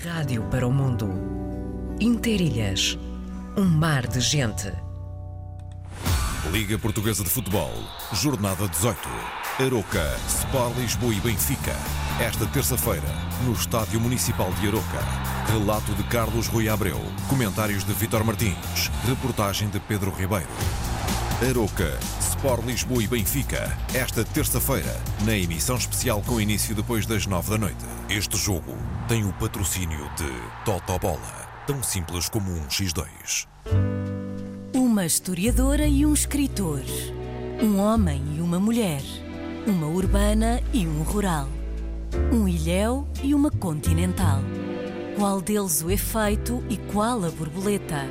Rádio para o mundo. Interilhas. Um mar de gente. Liga Portuguesa de Futebol. Jornada 18. Aroca, Sport Lisboa e Benfica. Esta terça-feira, no Estádio Municipal de Aroca. Relato de Carlos Rui Abreu. Comentários de Vitor Martins. Reportagem de Pedro Ribeiro. Aroca, Sport Lisboa e Benfica. Esta terça-feira, na emissão especial com início depois das nove da noite. Este jogo tem o patrocínio de Totobola. Tão simples como um X2. Uma historiadora e um escritor. Um homem e uma mulher. Uma urbana e um rural. Um ilhéu e uma continental. Qual deles o efeito e qual a borboleta?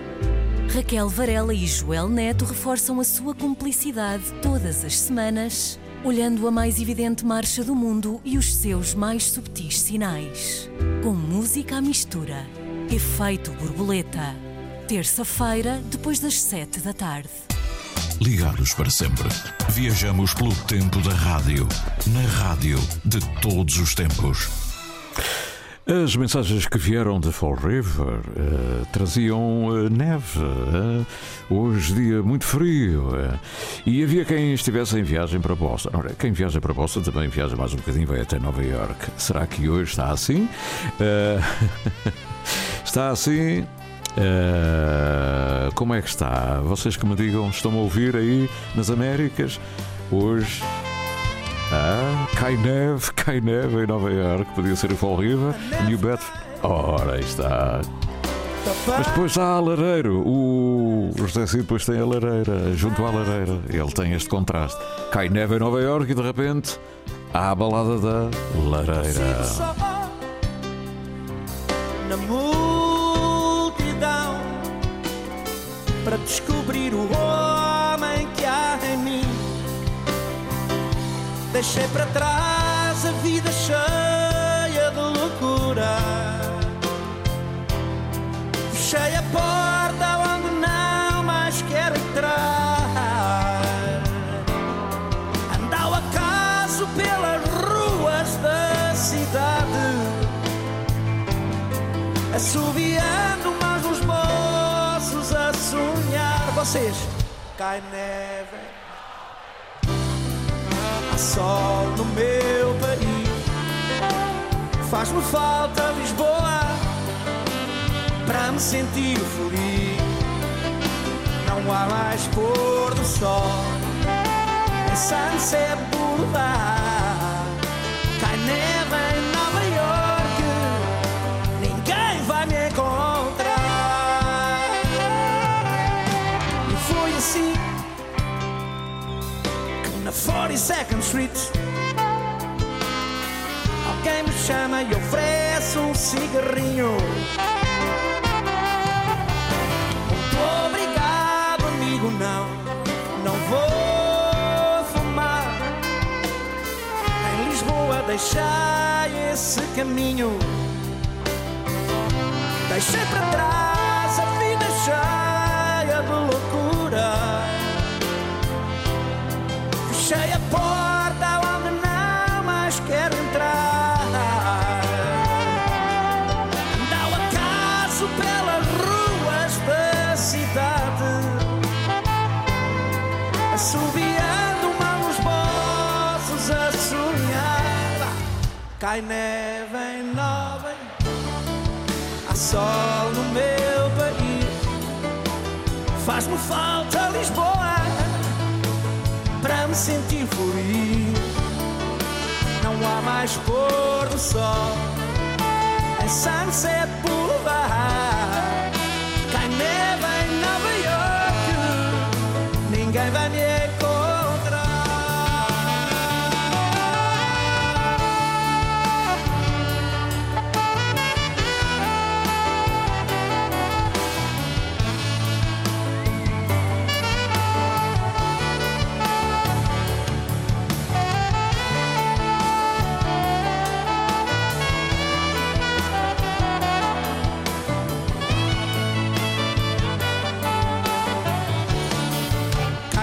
Raquel Varela e Joel Neto reforçam a sua cumplicidade todas as semanas, olhando a mais evidente marcha do mundo e os seus mais subtis sinais. Com música à mistura. Efeito borboleta. Terça-feira, depois das sete da tarde. Ligados para sempre. Viajamos pelo tempo da rádio. Na rádio de todos os tempos. As mensagens que vieram de Fall River uh, traziam uh, neve, uh, hoje dia muito frio, e havia quem estivesse em viagem para Boston. Ora, quem viaja para Boston também viaja mais um bocadinho, vai até Nova York. Será que hoje está assim? está assim? como é que está? Vocês que me digam, estão a ouvir aí nas Américas? Hoje ah, cai neve, cai neve em Nova York, podia ser o Fall River, New Bedford. Ora, aí está. Mas depois há a lareiro. O José Cid depois tem a lareira, junto à lareira. Ele tem este contraste. Cai neve em Nova York e de repente há a balada da lareira. Na multidão para descobrir o Deixei para trás a vida cheia de loucura. Fechei a porta onde não mais quero entrar. Ando ao acaso pelas ruas da cidade, assobiando mais uns moços a sonhar. Vocês, cai neve sol no meu país. Faz-me falta Lisboa para me sentir feliz. Não há mais pôr do sol em Sunset Boulevard. 42nd Street. Alguém me chama e oferece um cigarrinho. Obrigado, amigo, não, não vou fumar. Em Lisboa deixei esse caminho. Deixei para trás Cai neve em Nova, há sol no meu país. Faz-me falta Lisboa para me sentir feliz. Não há mais pôr do sol em Sunset Boulevard.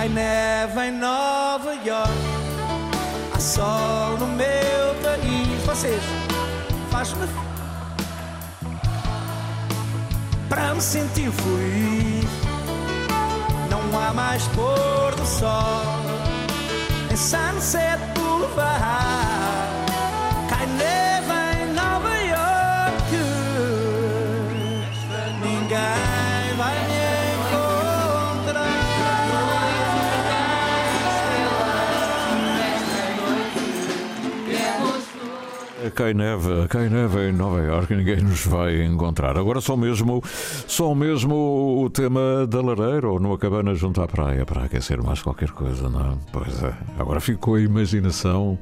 Neve em Nova York, há sol no meu país. Vocês, faz-me para me sentir fluir. Não há mais pôr do sol em Sunset Boulevard. Cai neve, cai neve em Nova Iorque, ninguém nos vai encontrar. Agora só mesmo, só mesmo o tema da lareira ou numa cabana junto à praia para aquecer mais qualquer coisa, não é? Pois é, agora ficou a imaginação.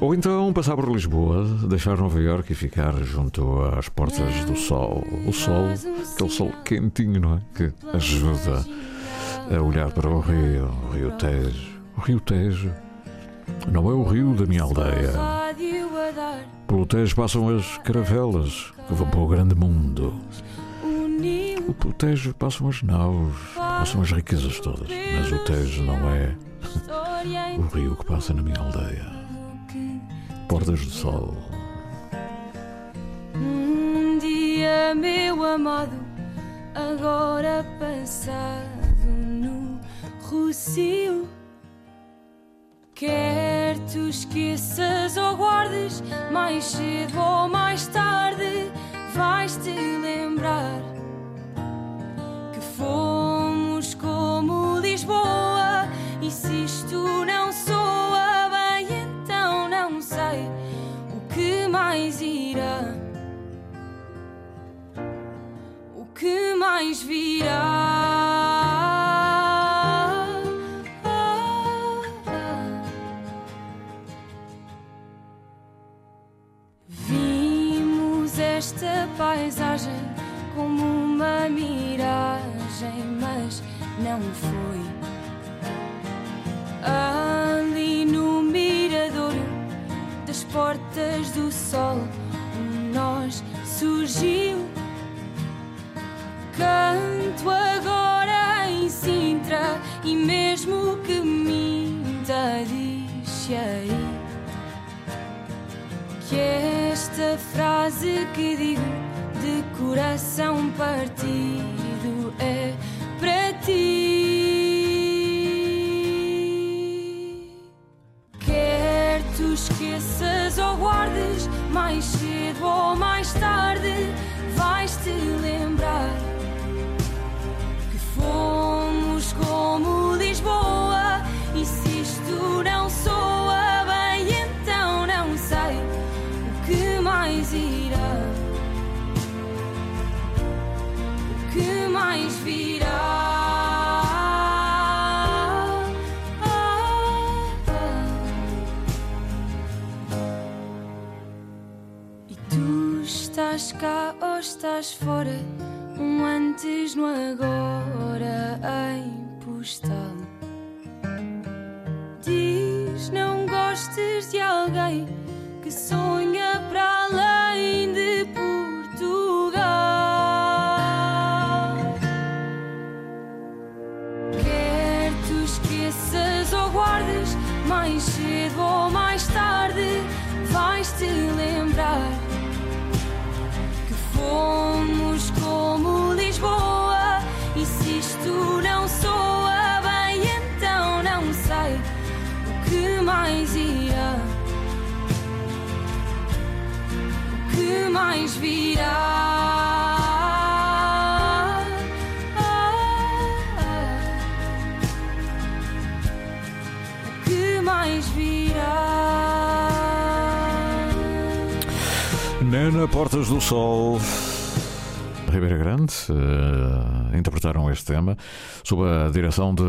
Ou então passar por Lisboa, deixar Nova Iorque e ficar junto às portas do sol. O sol, aquele sol quentinho, não é? Que ajuda a olhar para o rio, o rio Tejo. O rio Tejo não é o rio da minha aldeia. Pelo Tejo passam as caravelas que vão para o grande mundo. O pelo Tejo passam as naus, passam as riquezas todas. Mas o Tejo não é o rio que passa na minha aldeia. Portas do Sol. Um dia, meu amado, agora passado no Rocio. Quer tu esqueças ou guardes, mais cedo ou mais tarde, não foi. Ali no miradouro das portas do sol, um nós surgiu. Canto agora em Sintra e mesmo que minta, diz aí que esta frase que digo de coração partido é cedo ou mais fora? Mais irá. O que mais virá? O que mais virá? Nena Portas do Sol. Ribeira Grande eh, interpretaram este tema sob a direção de,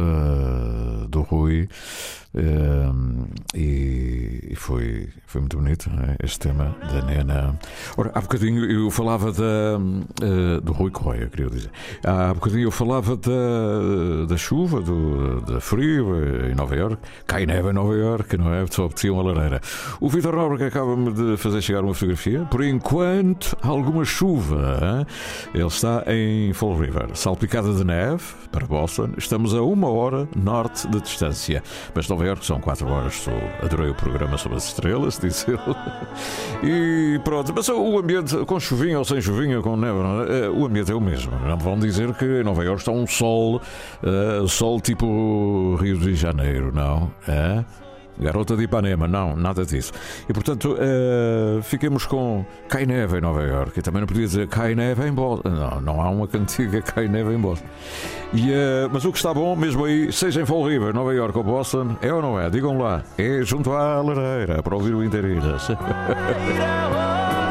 do Rui e, foi, foi muito bonito não é? este tema da Nena. Ora, há bocadinho eu falava da, eh, do Rui Correia, queria dizer. Há bocadinho eu falava da, da chuva, do, da frio eh, em Nova Iorque, cai neve em Nova Iorque, não é? Só apetecia uma lareira. O Vitor que acaba-me de fazer chegar uma fotografia, por enquanto, alguma chuva. Ele está em Fall River, salpicada de neve para Boston. Estamos a uma hora norte de distância, mas Nova York são quatro horas sul. Adorei o programa sobre as estrelas, disse ele. E pronto, mas o ambiente, com chuvinha ou sem chuvinha, com neve, é? o ambiente é o mesmo. Não vão dizer que em Nova York está um sol, uh, sol tipo Rio de Janeiro, não? É? Garota de Ipanema, não, nada disso. E portanto, uh, fiquemos com Cai Neve em Nova York. E também não podia dizer Cai Neve em Boston. Não, não há uma cantiga Cai Neve em Boston. E, uh, mas o que está bom, mesmo aí, seja em Fall River, Nova York ou Boston, é ou não é? Digam lá. É junto à lareira, para ouvir o Interilhas.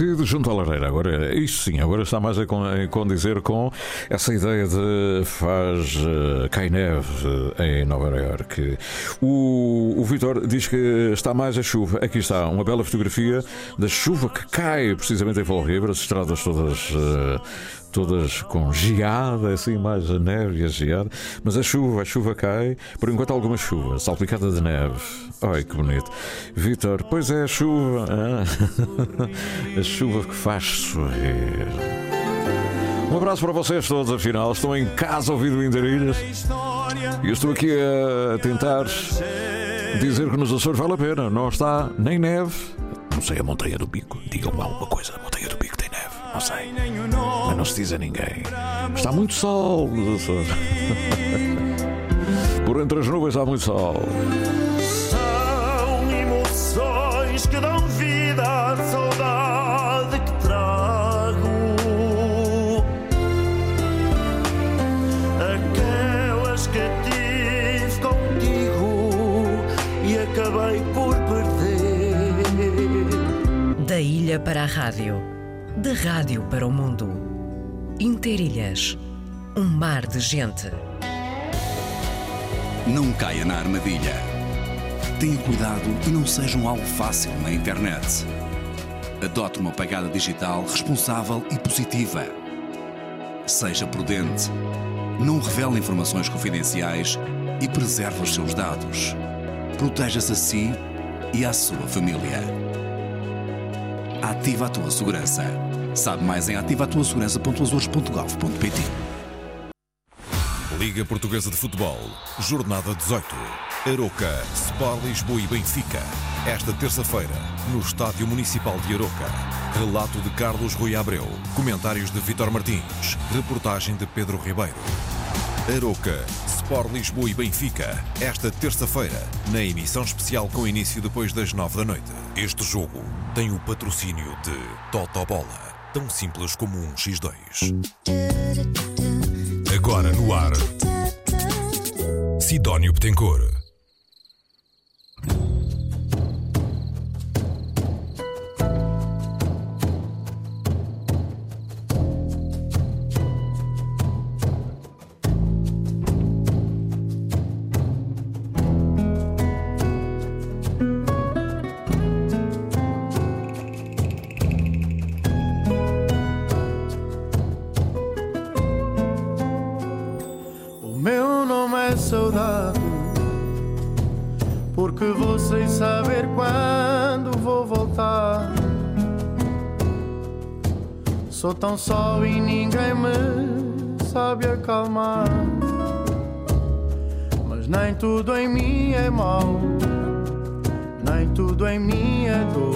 Cid junto à lareira. Agora, isto sim, agora está mais a condizer com essa ideia de faz uh, cai neve em Nova Iorque. O, o Vitor diz que está mais a chuva. Aqui está uma bela fotografia da chuva que cai precisamente em Fall River, as estradas todas. Uh, todas com geada, assim, mais a neve e a geada. Mas a chuva, a chuva cai, por enquanto alguma chuva, salpicada de neve. Ai que bonito. Vitor, pois é a chuva, a chuva que faz sorrir. Um abraço para vocês todos, afinal, estão em casa ouvindo Indarilhas e eu estou aqui a tentar dizer que nos Açores vale a pena, não está nem neve. Não sei a Montanha do Pico, digam-me alguma coisa, a Montanha do Pico tem neve, não sei. Mas não se diz a ninguém. Está muito sol nos Açores. Por entre as nuvens há muito sol. Para a rádio Da rádio para o mundo. Interilhas. Um mar de gente. Não caia na armadilha. Tenha cuidado e não seja um alvo fácil na internet. Adote uma pegada digital responsável e positiva. Seja prudente. Não revele informações confidenciais e preserve os seus dados. Proteja-se a si e à sua família. Ativa a tua segurança. Sabe mais em ativatuasegurança.azores.gov.pt Liga Portuguesa de Futebol, Jornada 18. Aroca, Sport Lisboa e Benfica. Esta terça-feira, no Estádio Municipal de Aroca. Relato de Carlos Rui Abreu. Comentários de Vitor Martins. Reportagem de Pedro Ribeiro. Aroca, Sport Lisboa e Benfica. Esta terça-feira, na emissão especial com início depois das nove da noite. Este jogo tem o patrocínio de Totobola. Tão simples como um X2. Agora no ar. Sidónio Betancourt. Sou tão só e ninguém me sabe acalmar. Mas nem tudo em mim é mau, nem tudo em mim é dor.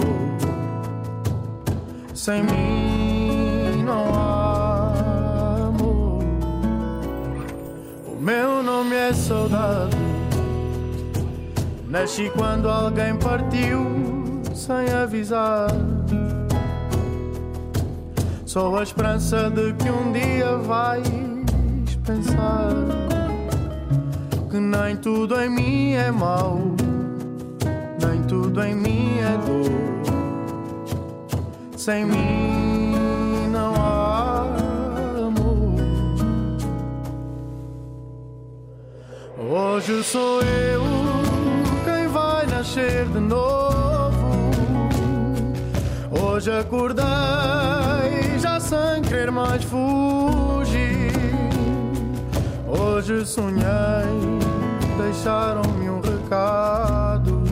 Sem mim não há amor. O meu nome é saudade. Nasci quando alguém partiu sem avisar. Sou a esperança de que um dia vais pensar que nem tudo em mim é mau, nem tudo em mim é dor. Sem mim não há amor. Hoje sou eu quem vai nascer de novo. Hoje acordei já sem querer mais fugir. Hoje sonhei, deixaram-me um recado.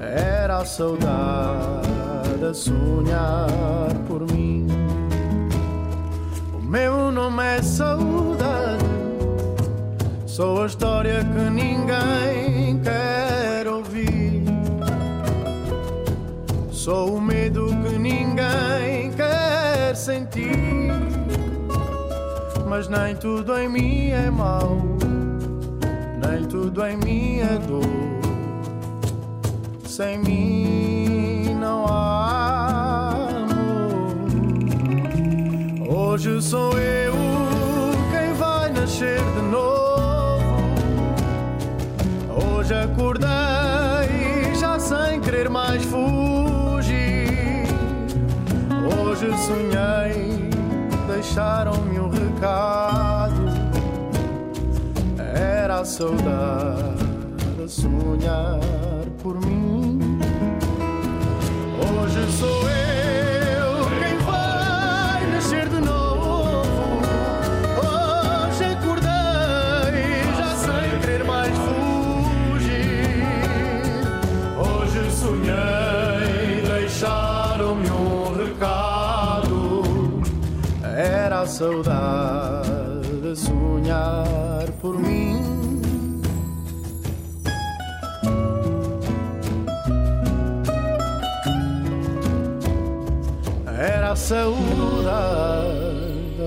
Era a saudade a sonhar por mim. O meu nome é saudade. Sou a história que ninguém quer ouvir. Sou o medo Mas nem tudo em mim é mau, nem tudo em mim é dor. Sem mim não há amor. Hoje sou eu quem vai nascer de novo. Hoje acordei já sem querer mais fugir. Hoje sonhei, deixaram-me um Era a saudade sonhar por mim. Hoje sou eu quem vai nascer de novo. Hoje acordei já sem querer mais fugir. Hoje sonhei, deixaram-me um recado. Era a saudade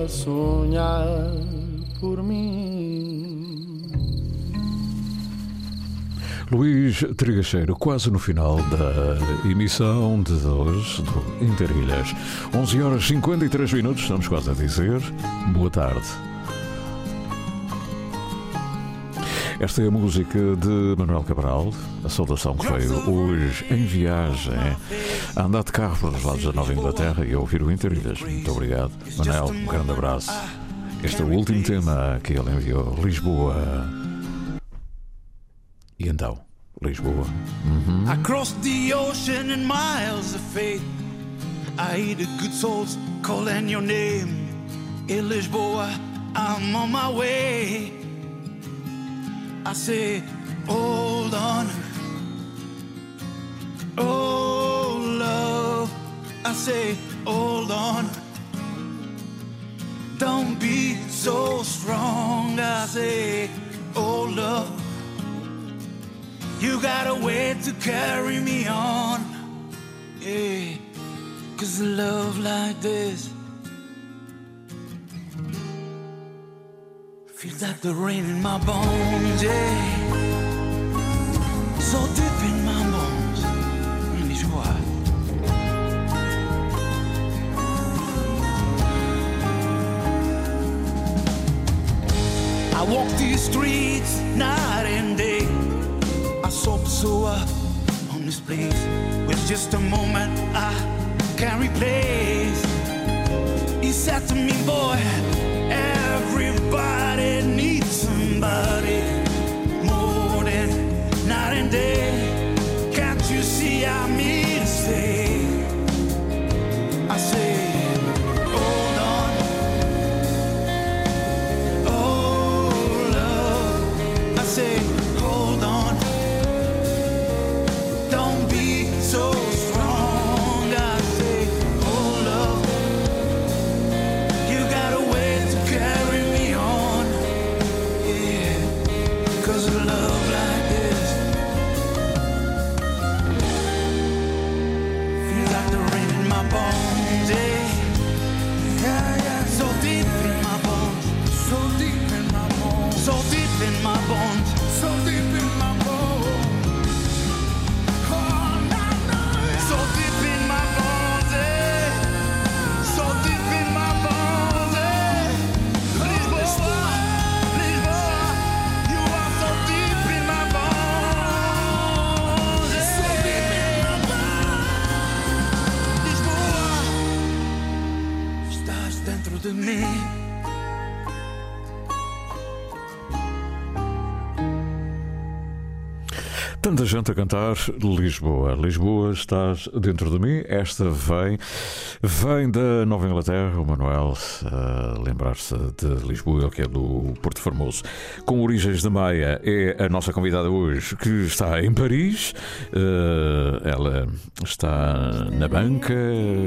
sonhar por mim. Luís Trigacheiro, quase no final da emissão de hoje do Interilhas. 11 horas 53 minutos, estamos quase a dizer. Boa tarde. Esta é a música de Manuel Cabral, a saudação que veio hoje em viagem a andar de carro pelos lados da Nova Inglaterra e a ouvir o Interilhas. Muito obrigado. Manel, um grande abraço. Este é o último tema que ele enviou. Lisboa. E então, Lisboa. Uhum. I crossed the ocean in miles of faith. I hear the good souls calling your name. In Lisboa, I'm on my way. I say, hold on. Oh, love. I say, hold on. Don't be so strong. I say, oh, love. You got a way to carry me on. Yeah. Cause love like this feels like the rain in my bones. Yeah. So deep walk these streets night and day. I saw Pessoa uh, on this place. With just a moment I can't replace. He said to me, boy, gente a cantar Lisboa. Lisboa estás dentro de mim. Esta vem, vem da Nova Inglaterra. O Manuel a lembrar-se de Lisboa, que é do Porto Formoso. Com origens de Maia, é a nossa convidada hoje, que está em Paris. Eh, ela está na banca,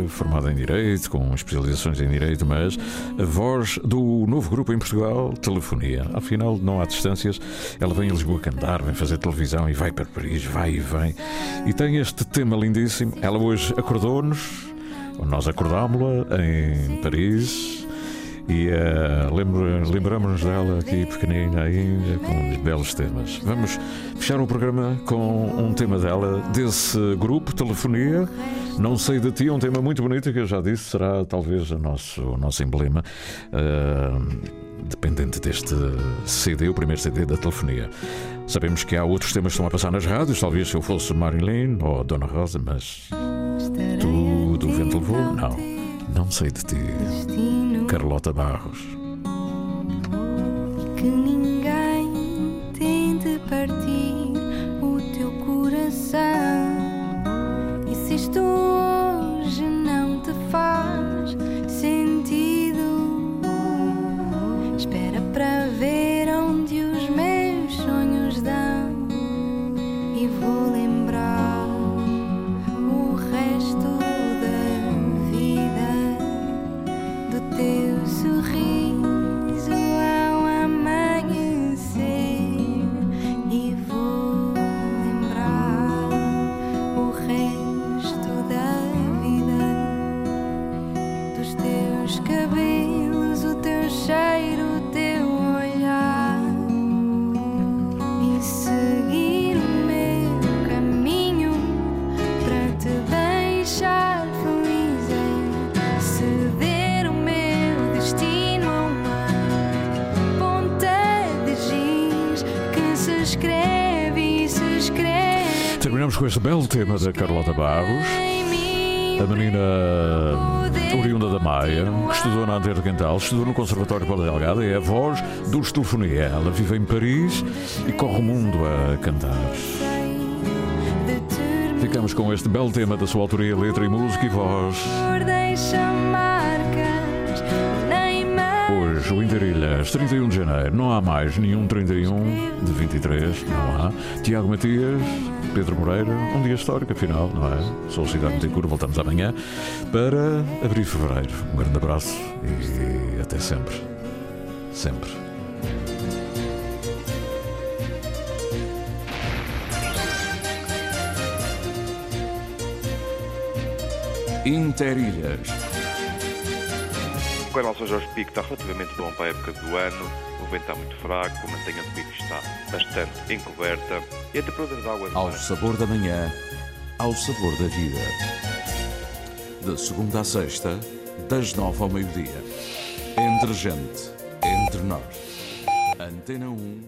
formada em Direito, com especializações em Direito, mas a voz do novo grupo em Portugal, Telefonia. Afinal, não há distâncias. Ela vem a Lisboa cantar, vem fazer televisão e vai para Paris, vai e vem. E tem este tema lindíssimo. Ela hoje acordou-nos, ou nós acordámos-la em Paris. E uh, lembro- lembramos-nos dela aqui pequenina ainda, com uns belos temas. Vamos fechar o programa com um tema dela, desse grupo, Telefonia. Não sei de ti, um tema muito bonito que eu já disse, será talvez o nosso, o nosso emblema, uh, dependente deste CD, o primeiro CD da Telefonia. Sabemos que há outros temas que estão a passar nas rádios, talvez se eu fosse Marilyn ou Dona Rosa, mas tu levou? Não, não sei de ti. Carlota Barros. Teus cabelos, o teu cheiro, o teu olhar e seguir o meu caminho para te deixar feliz é ceder o meu destino a uma ponta de giz que se escreve e se escreve Terminamos com este belo tema da Carlota Barros. em. A menina oriunda da Maia, estudou na Antena Quental, estudou no Conservatório Paulo Delgado, é a voz dos telefonia. Ela vive em Paris e corre o mundo a cantar. Ficamos com este belo tema da sua autoria, letra e música e voz. Hoje, o Interilhas, 31 de janeiro. Não há mais nenhum 31 de 23, não há. Tiago Matias, Pedro Moreira, um dia histórico, afinal, não é? Sou Cidade Metencur, voltamos amanhã para abrir fevereiro. Um grande abraço e até sempre. Sempre. Interilhas. O canal São Jorge Pico está relativamente bom para a época do ano. O vento está muito fraco, a mantenha do pico está bastante encoberta e a temperatura da água... Ao sabor da manhã, ao sabor da vida. De segunda a sexta, das nove ao meio-dia. Entre gente, entre nós. Antena 1